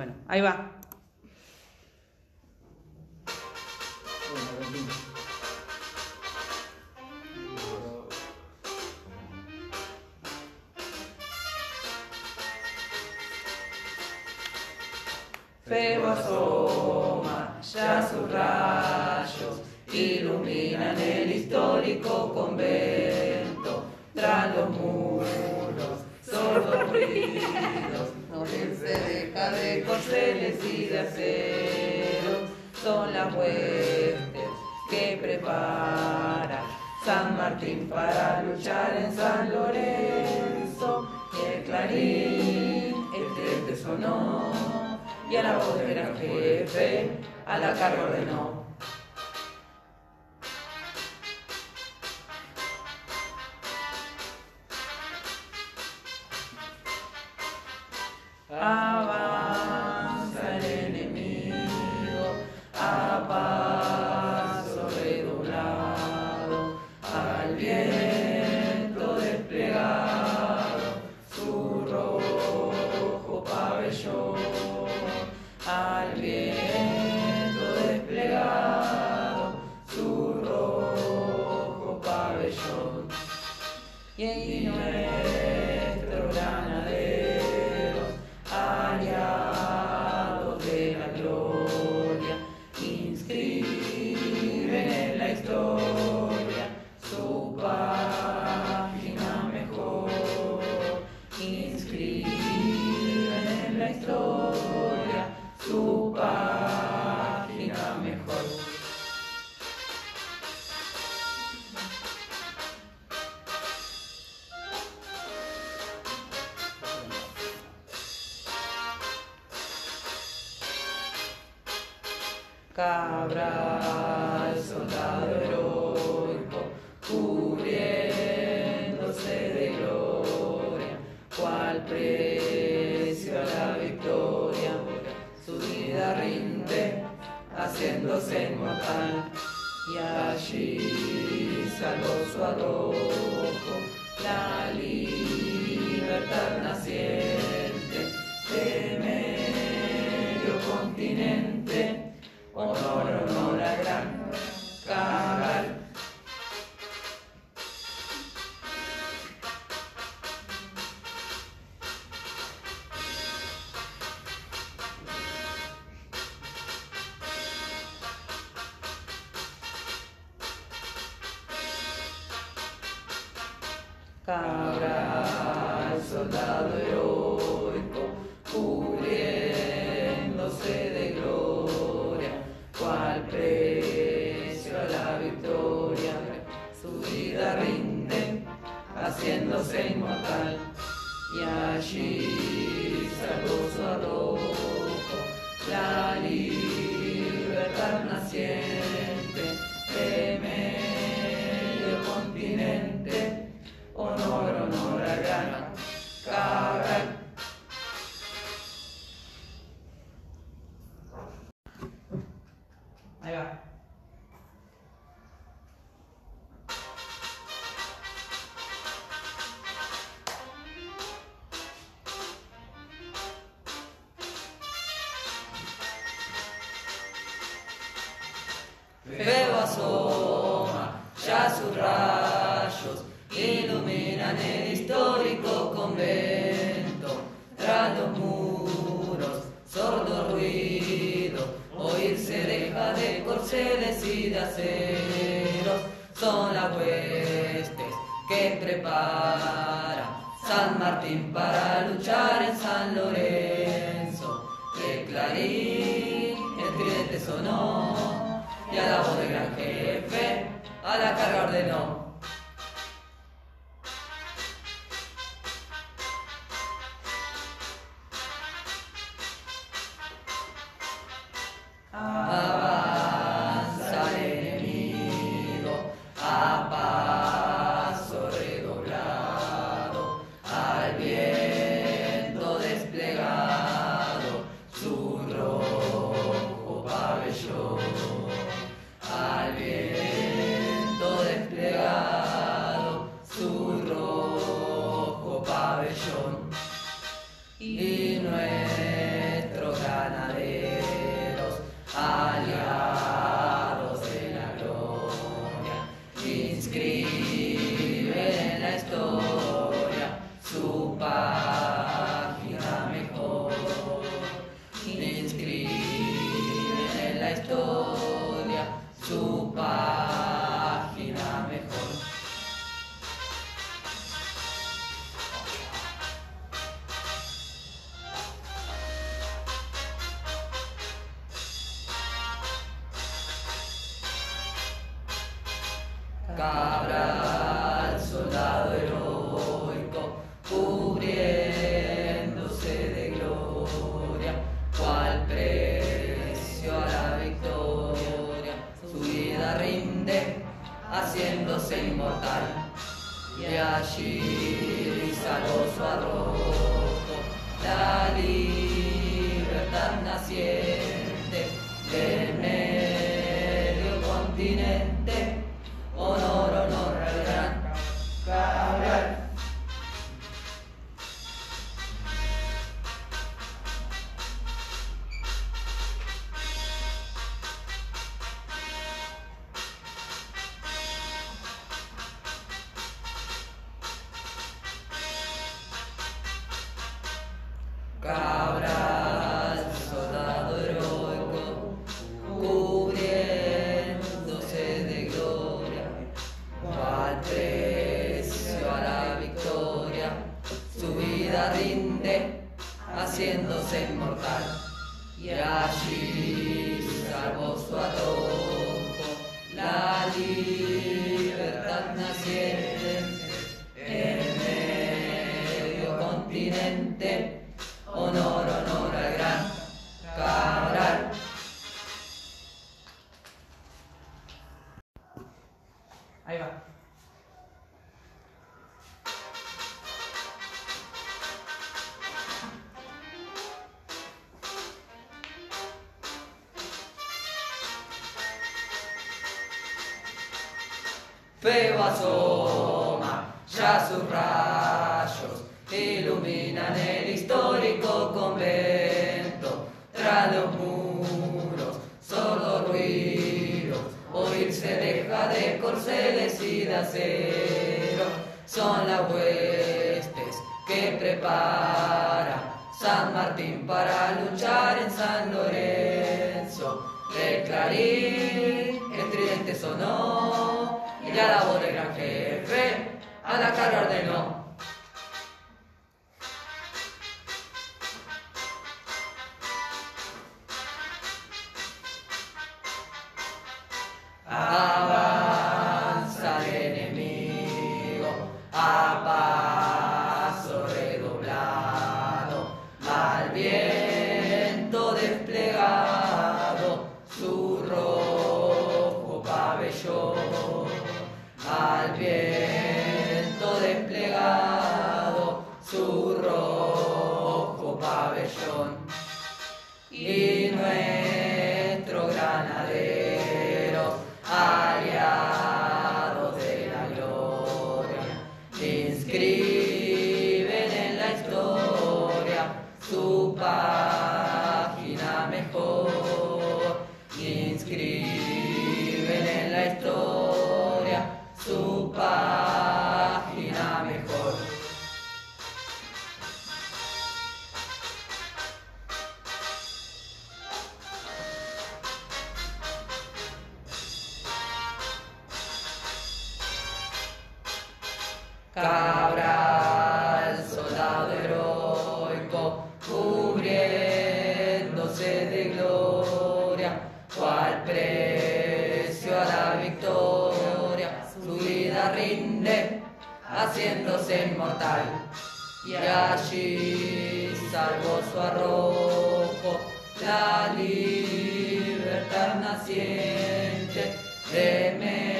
Bueno, ahí va. Febo asoma, ya sus rayos iluminan el histórico convento, tras los corceles y de acero, son las huestes que prepara San Martín para luchar en San Lorenzo, y el clarín, el te sonó y a la voz del gran jefe a la carga ordenó. Avanza Cabral, soldado heroico, cubriéndose de gloria, cual precio a la victoria, su vida rinde, haciéndose inmortal, y allí salvó su arrojo, la libertad naciente de medio continente Cabral, soldado heroico, asoma, ya sus rayos iluminan el histórico convento, tras los muros, sordo ruido, oírse deja de corceles y de aceros, son las huestes que prepara San Martín para y a la gran jefe, a la carga ordenó. Feo asoma, ya sus rayos iluminan el histórico convento. Tras los muros, sordo ruido, oírse deja de corceles y de acero. Son las huestes que prepara San Martín para luchar en San Lorenzo. De Clarín, el tridente sonó y a la voz del gran jefe a la carga ordenó. Cabral, soldado heroico, cubriéndose de gloria, cual precio a la victoria, su vida rinde, haciéndose inmortal, y allí salvó su arrojo, la libertad naciente de medio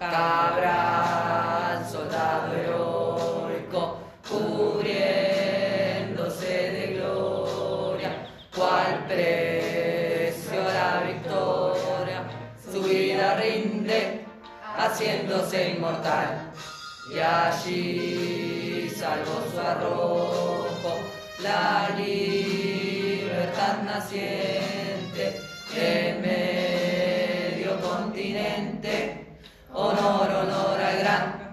Cabral, soldado heroico, cubriéndose de gloria, cual precio la victoria, su vida rinde, haciéndose inmortal, y allí salvó su arrojo, la libertad naciente medio honor, honor al gran.